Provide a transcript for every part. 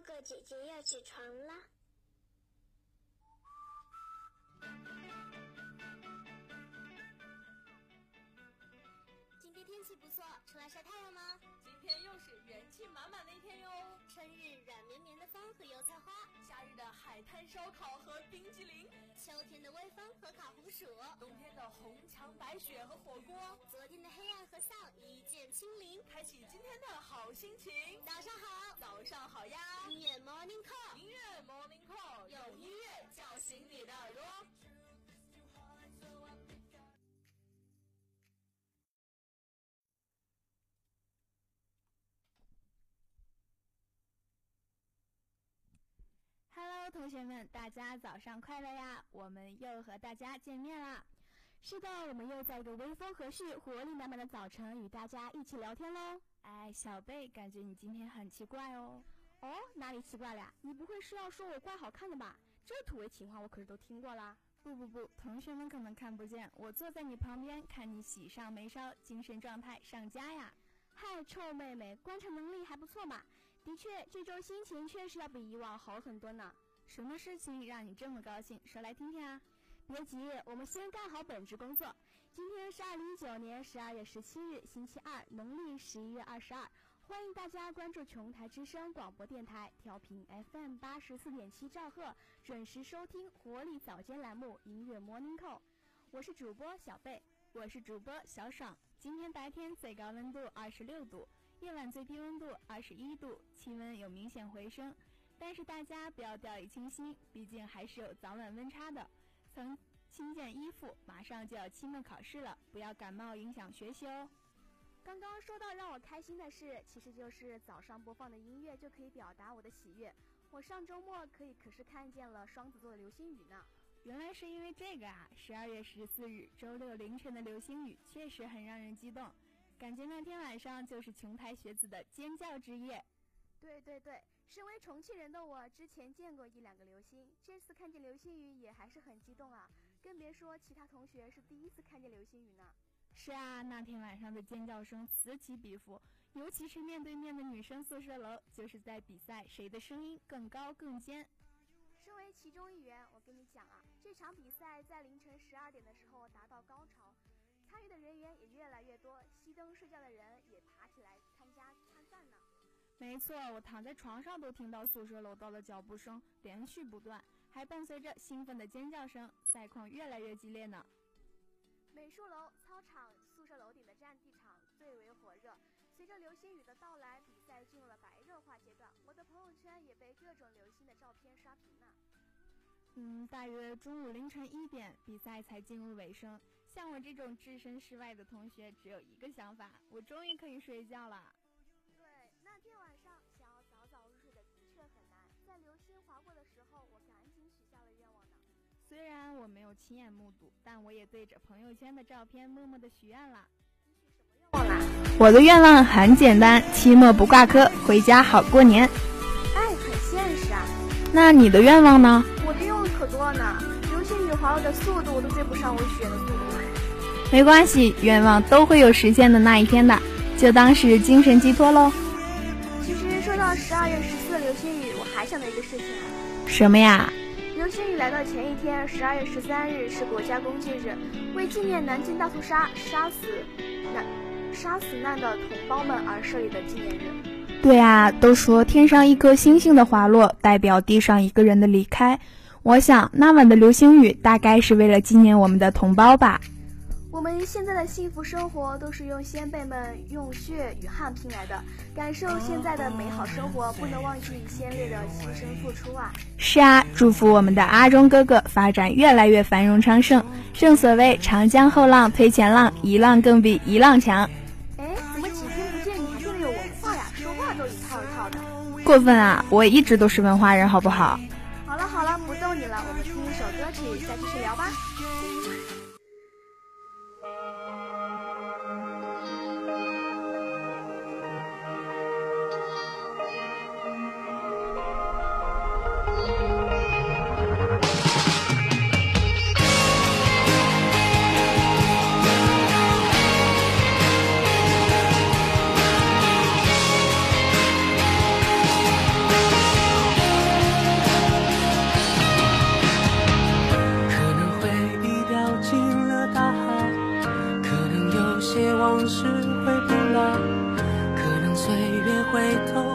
哥哥姐姐要起床啦。今天天气不错，出来晒太阳吗？今天又是元气满满的一天哟！春日软绵绵的风和油菜花，夏日的海滩烧烤和冰激凌，秋天的微风和烤红薯，冬天的红墙白雪和火锅，昨天的黑暗和丧一见清零，开启今天的好心情。早上好，早上好呀！音乐 Morning Call，音乐 Morning Call，用音乐叫醒你的耳朵。Hello，同学们，大家早上快乐呀！我们又和大家见面啦。是的，我们又在一个微风和煦、活力满满的早晨与大家一起聊天喽。哎，小贝，感觉你今天很奇怪哦。哦，哪里奇怪了呀？你不会是要说我怪好看的吧？这土味情话我可是都听过啦。不不不，同学们可能看不见，我坐在你旁边，看你喜上眉梢，精神状态上佳呀。嗨，臭妹妹，观察能力还不错嘛。的确，这周心情确实要比以往好很多呢。什么事情让你这么高兴？说来听听啊。别急，我们先干好本职工作。今天是二零一九年十二月十七日，星期二，农历十一月二十二。欢迎大家关注琼台之声广播电台，调频 FM 八十四点七兆赫，准时收听活力早间栏目《音乐 Morning Call》。我是主播小贝，我是主播小爽。今天白天最高温度二十六度，夜晚最低温度二十一度，气温有明显回升。但是大家不要掉以轻心，毕竟还是有早晚温差的。曾新件衣服，马上就要期末考试了，不要感冒影响学习哦。刚刚说到让我开心的事，其实就是早上播放的音乐就可以表达我的喜悦。我上周末可以可是看见了双子座的流星雨呢。原来是因为这个啊！十二月十四日周六凌晨的流星雨确实很让人激动，感觉那天晚上就是琼台学子的尖叫之夜。对对对，身为重庆人的我，之前见过一两个流星，这次看见流星雨也还是很激动啊！更别说其他同学是第一次看见流星雨呢。是啊，那天晚上的尖叫声此起彼伏，尤其是面对面的女生宿舍楼，就是在比赛谁的声音更高更尖。身为其中一员，我跟你讲啊，这场比赛在凌晨十二点的时候达到高潮，参与的人员也越来越多，熄灯睡觉的人也爬起来参加。没错，我躺在床上都听到宿舍楼道的脚步声连续不断，还伴随着兴奋的尖叫声，赛况越来越激烈呢。美术楼、操场、宿舍楼顶的占地场最为火热。随着流星雨的到来，比赛进入了白热化阶段。我的朋友圈也被各种流星的照片刷屏呢。嗯，大约中午凌晨一点，比赛才进入尾声。像我这种置身事外的同学，只有一个想法：我终于可以睡觉了。虽然我没有亲眼目睹，但我也对着朋友圈的照片默默的许愿了。你许什么愿望啦？我的愿望很简单，期末不挂科，回家好过年。哎，很现实啊。那你的愿望呢？我的愿望可多了呢，流星雨划过的速度都追不上我许愿的速度。没关系，愿望都会有实现的那一天的，就当是精神寄托喽。其实说到十二月十四的流星雨，我还想到一个事情啊。什么呀？流星雨来到前一天，十二月十三日是国家公祭日，为纪念南京大屠杀杀死难杀死难的同胞们而设立的纪念日。对啊，都说天上一颗星星的滑落代表地上一个人的离开。我想那晚的流星雨大概是为了纪念我们的同胞吧。我们现在的幸福生活都是用先辈们用血与汗拼来的，感受现在的美好生活，不能忘记先烈的牺牲付出啊！是啊，祝福我们的阿忠哥哥发展越来越繁荣昌盛。正所谓长江后浪推前浪，一浪更比一浪强。哎，怎么几天不见你还这么有文化呀？说话都一套一套的。过分啊！我一直都是文化人，好不好？是回不来。可能岁月会偷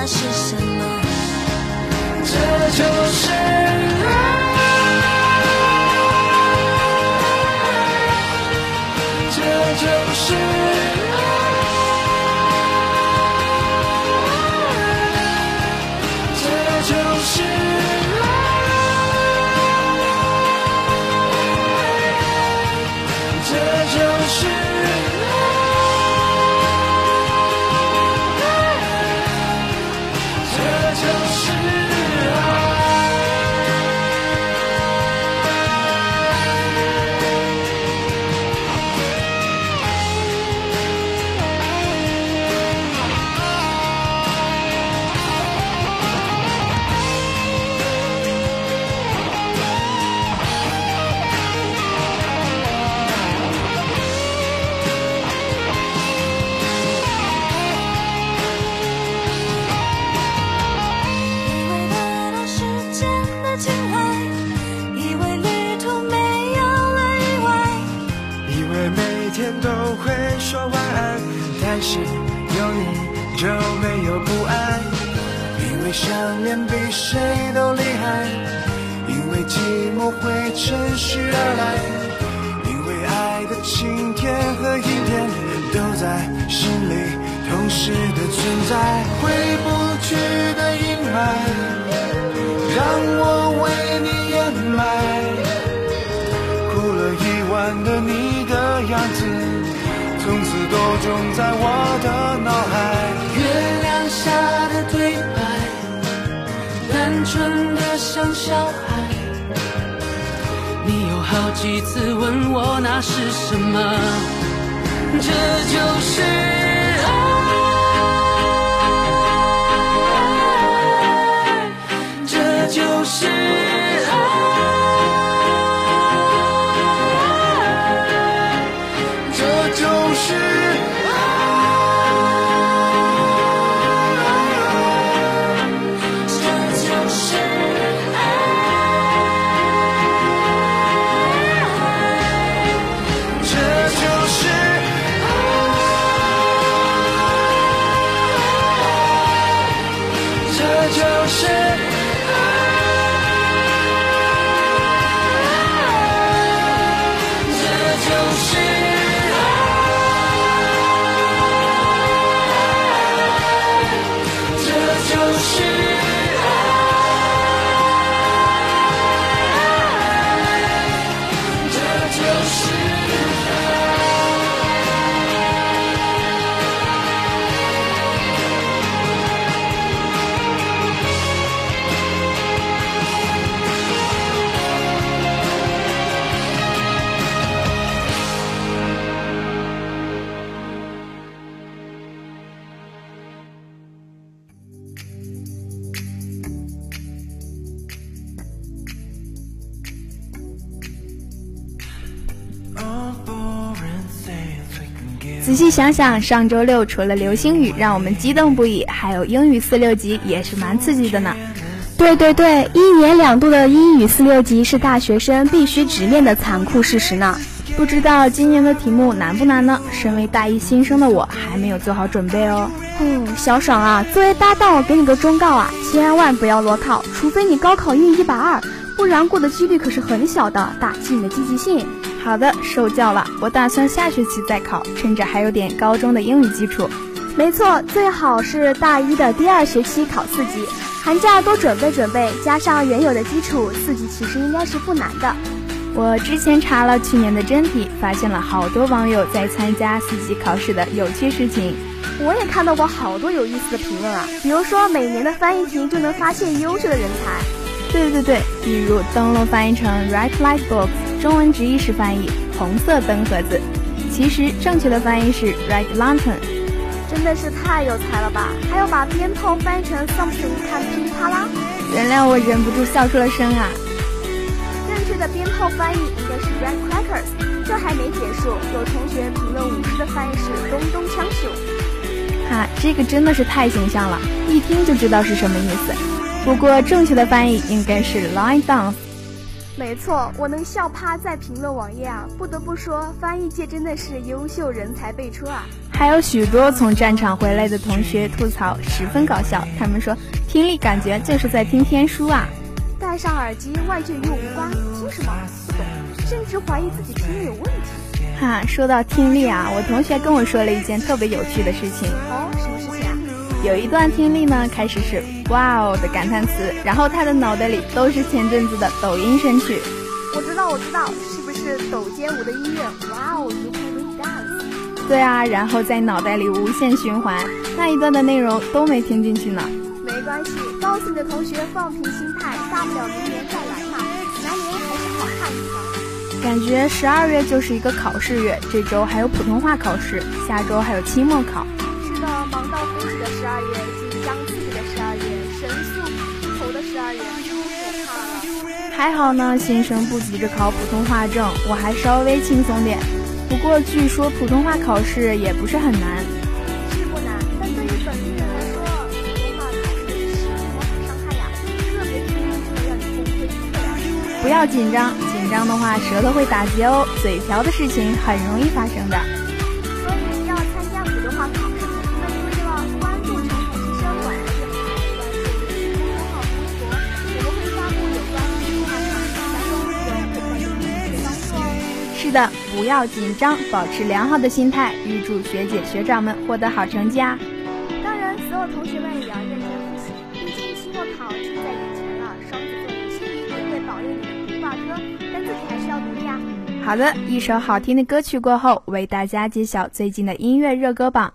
那是什，让我为你掩埋。哭了一晚的你的样子，从此都种在我的脑海。月亮下的对白，单纯的像小孩。你有好几次问我那是什么，这就是细想想，上周六除了流星雨让我们激动不已，还有英语四六级也是蛮刺激的呢。对对对，一年两度的英语四六级是大学生必须直面的残酷事实呢。不知道今年的题目难不难呢？身为大一新生的我还没有做好准备哦。嗯，小爽啊，作为搭档，我给你个忠告啊，千万不要裸考，除非你高考英语一百二，不然过的几率可是很小的，打击你的积极性。好的，受教了。我打算下学期再考，趁着还有点高中的英语基础。没错，最好是大一的第二学期考四级，寒假多准备准备，加上原有的基础，四级其实应该是不难的。我之前查了去年的真题，发现了好多网友在参加四级考试的有趣事情。我也看到过好多有意思的评论啊，比如说每年的翻译题就能发现优秀的人才。对对对，比如灯笼翻译成 Red Light Box，中文直译是翻译红色灯盒子，其实正确的翻译是 Red Lantern。真的是太有才了吧！还要把鞭炮翻译成 something 看噼里啪啦。原谅我忍不住笑出了声啊！正确的鞭炮翻译应该是 Red Crackers。这还没结束，有同学评论舞狮的翻译是咚咚锵秀。哈，这个真的是太形象了，一听就知道是什么意思。不过正确的翻译应该是 Line Dance。没错，我能笑趴在评论网页啊！不得不说，翻译界真的是优秀人才辈出啊！还有许多从战场回来的同学吐槽十分搞笑，他们说听力感觉就是在听天书啊！戴上耳机，外界与我无关，听什么不懂，甚至怀疑自己听力有问题。哈，说到听力啊，我同学跟我说了一件特别有趣的事情。有一段听力呢，开始是“哇哦”的感叹词，然后他的脑袋里都是前阵子的抖音神曲。我知道，我知道，是不是抖街舞的音乐？哇哦，You can dance。对啊，然后在脑袋里无限循环，那一段的内容都没听进去呢。没关系，告诉你的同学放平心态，大不了明年再来嘛，来年还是好看一条。感觉十二月就是一个考试月，这周还有普通话考试，下周还有期末考。到飞起的十二月，紧张刺激的十二月，神速低头的十二月，还好呢，新生不急着考普通话证，我还稍微轻松点。不过据说普通话考试也不是很难。是不难，但对于本地人来说，普通话考试是魔法伤害呀，特别听力就能让你崩溃的呀。不要紧张，紧张的话舌头会打结哦，嘴瓢的事情很容易发生的。是的，不要紧张，保持良好的心态，预祝学姐学长们获得好成绩啊！当然，所有同学们也要认真复习，毕竟期末考近在眼前了。双子座女心仪也会保佑你们不挂科，但自己还是要努力啊。好的，一首好听的歌曲过后，为大家揭晓最近的音乐热歌榜。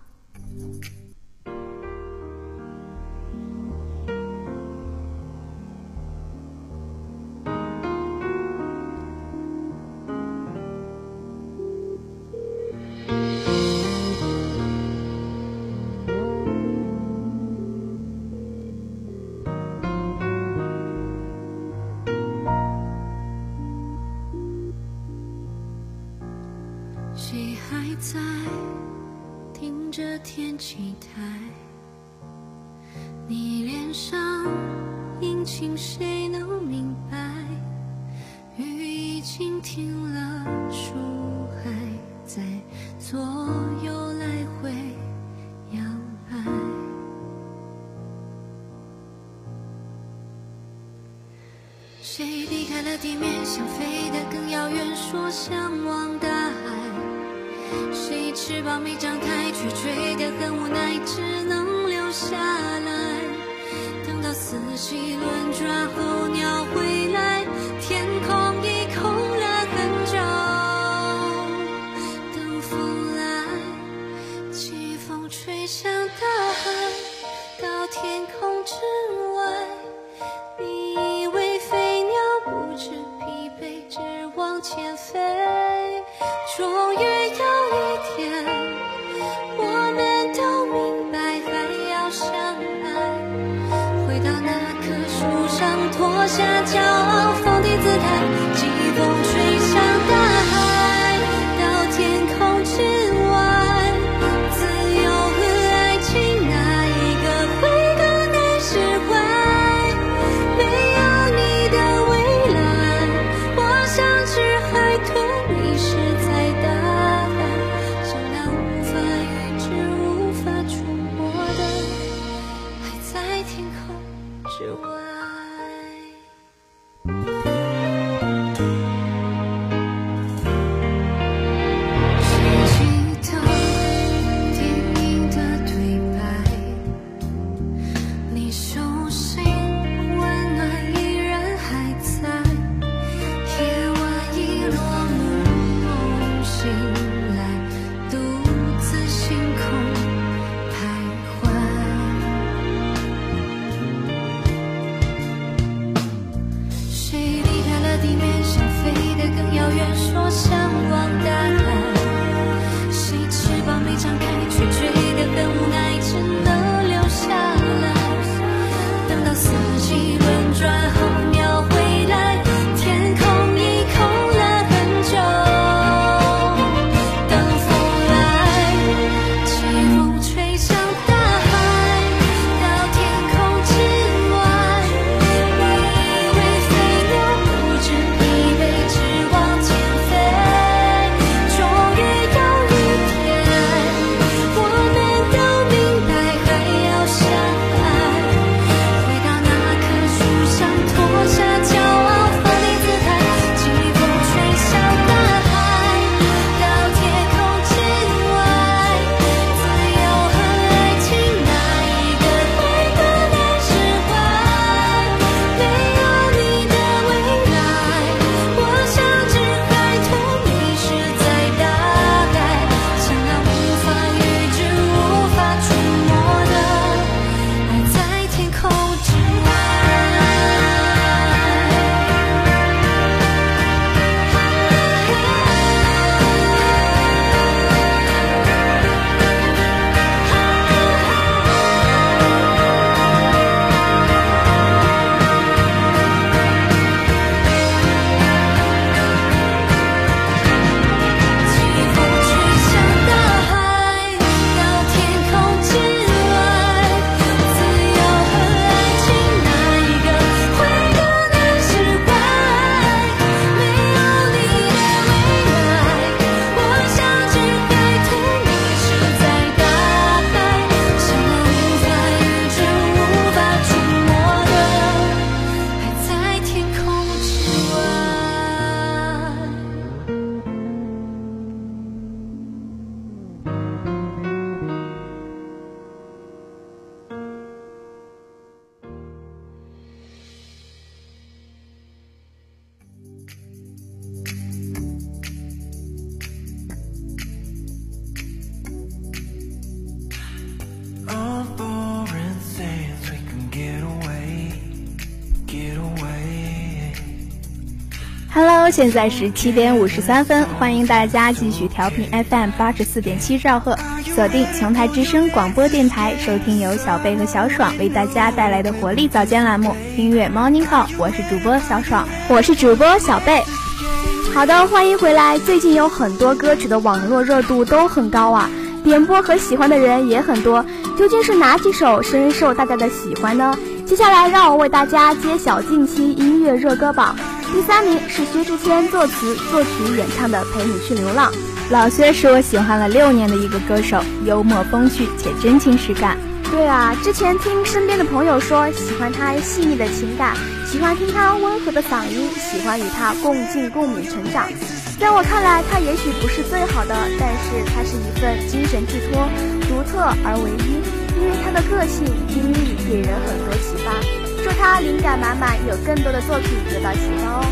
愿说向往的现在是七点五十三分，欢迎大家继续调频 FM 八十四点七兆赫，锁定琼台之声广播电台，收听由小贝和小爽为大家带来的活力早间栏目音乐 Morning Call。我是主播小爽，我是主播小贝。好的，欢迎回来。最近有很多歌曲的网络热度都很高啊，点播和喜欢的人也很多。究竟是哪几首深受大家的喜欢呢？接下来让我为大家揭晓近期音乐热歌榜。第三名是薛之谦作词作曲演唱的《陪你去流浪》。老薛是我喜欢了六年的一个歌手，幽默风趣且真情实感。对啊，之前听身边的朋友说，喜欢他细腻的情感，喜欢听他温和的嗓音，喜欢与他共进共勉成长。在我看来，他也许不是最好的，但是他是一份精神寄托，独特而唯一，因为他的个性经历给人很多启发。祝他灵感满满，有更多的作品得到启发哦。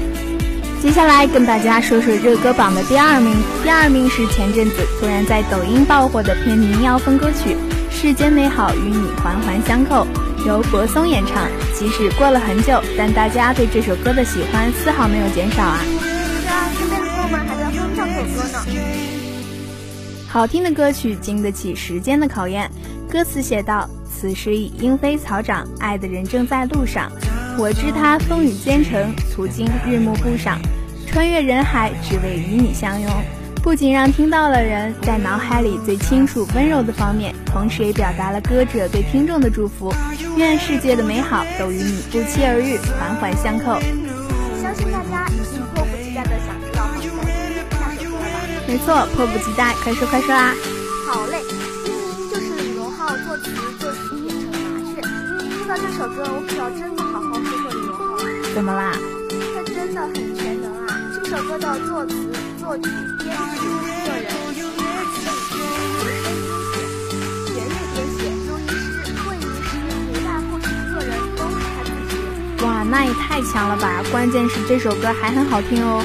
接下来跟大家说说热歌榜的第二名，第二名是前阵子突然在抖音爆火的偏民谣风歌曲《世间美好与你环环相扣》，由柏松演唱。即使过了很久，但大家对这首歌的喜欢丝毫没有减少啊。是啊，身边的朋友们还在哼唱这首歌呢。好听的歌曲经得起时间的考验，歌词写道。此时已莺飞草长，爱的人正在路上。我知他风雨兼程，途经日暮不赏，穿越人海，只为与你相拥。不仅让听到的人在脑海里最清楚温柔的方面，同时也表达了歌者对听众的祝福。愿世界的美好都与你不期而遇，环环相扣。相信大家已经迫不及待的想知道黄晓明下首歌了吧？没错，迫不及待，快说快说啊！好嘞，这首歌，我可要真的好好说说李荣浩了。怎么啦？他真的很全能啊！这首歌的作词、作曲、编曲、个人、吉他、贝斯、和声、音写、弦乐编写、录音师、混音师、陪伴后期制作人都是他自己。哇，那也太强了吧！关键是这首歌还很好听哦。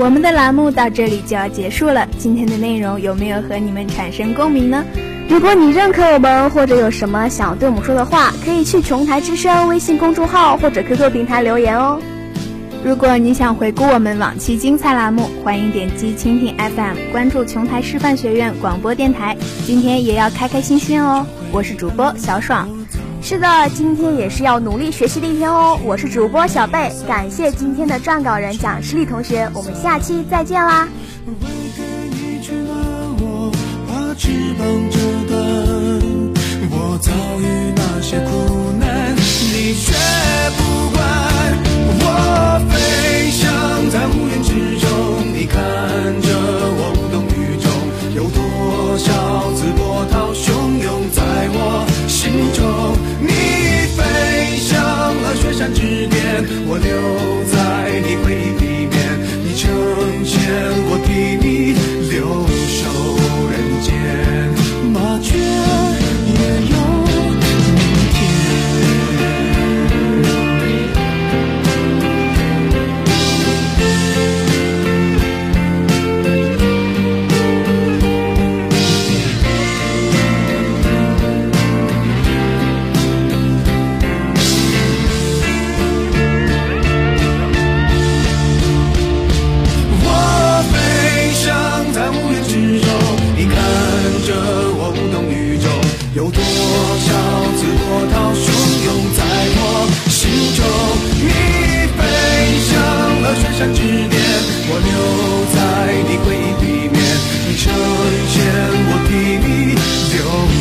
我们的栏目到这里就要结束了。今天的内容有没有和你们产生共鸣呢？如果你认可我们，或者有什么想对我们说的话，可以去琼台之声微信公众号或者 QQ 平台留言哦。如果你想回顾我们往期精彩栏目，欢迎点击蜻蜓 FM 关注琼台师范学院广播电台。今天也要开开心心哦！我是主播小爽。是的今天也是要努力学习的一天哦。我是主播小贝感谢今天的撰稿人蒋诗丽同学我们下期再见啦。为给你取暖我把翅膀折断我遭遇那些苦难你却不管。我飞翔在乌云之中你看着我无动于衷有多少次波涛汹涌在我心中。你飞向了雪山之巅，我留在你回边。在你回忆里面你成全我替你留